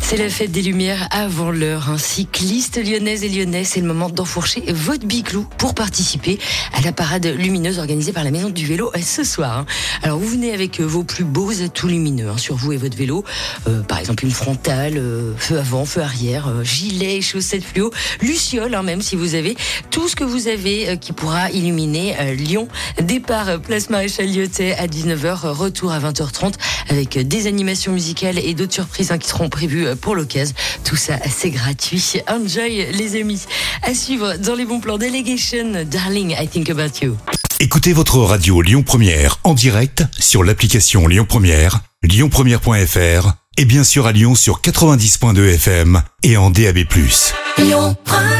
C'est la fête des Lumières avant l'heure. Cycliste lyonnaise et lyonnais, c'est le moment d'enfourcher votre biclou pour participer à la parade lumineuse organisée par la Maison du Vélo ce soir. Alors vous venez avec vos plus beaux atouts lumineux hein, sur vous et votre vélo. Euh, par exemple une frontale, euh, feu avant, feu arrière, euh, gilet, chaussettes fluo, luciole hein, même si vous avez tout ce que vous avez qui pourra illuminer Lyon. Départ place Maréchal Lyotet à 19h, euh, retour à 20h30 avec des animations musicales et d'autres surprises hein, qui seront prévues euh, pour l'occasion. Tout ça, c'est gratuit. Enjoy les amis. À suivre dans les bons plans Delegation, Darling, I Think About You. Écoutez votre radio Lyon Première en direct sur l'application Lyon Première, lyonpremière.fr et bien sûr à Lyon sur 90.2 FM et en DAB+. Lyon Première.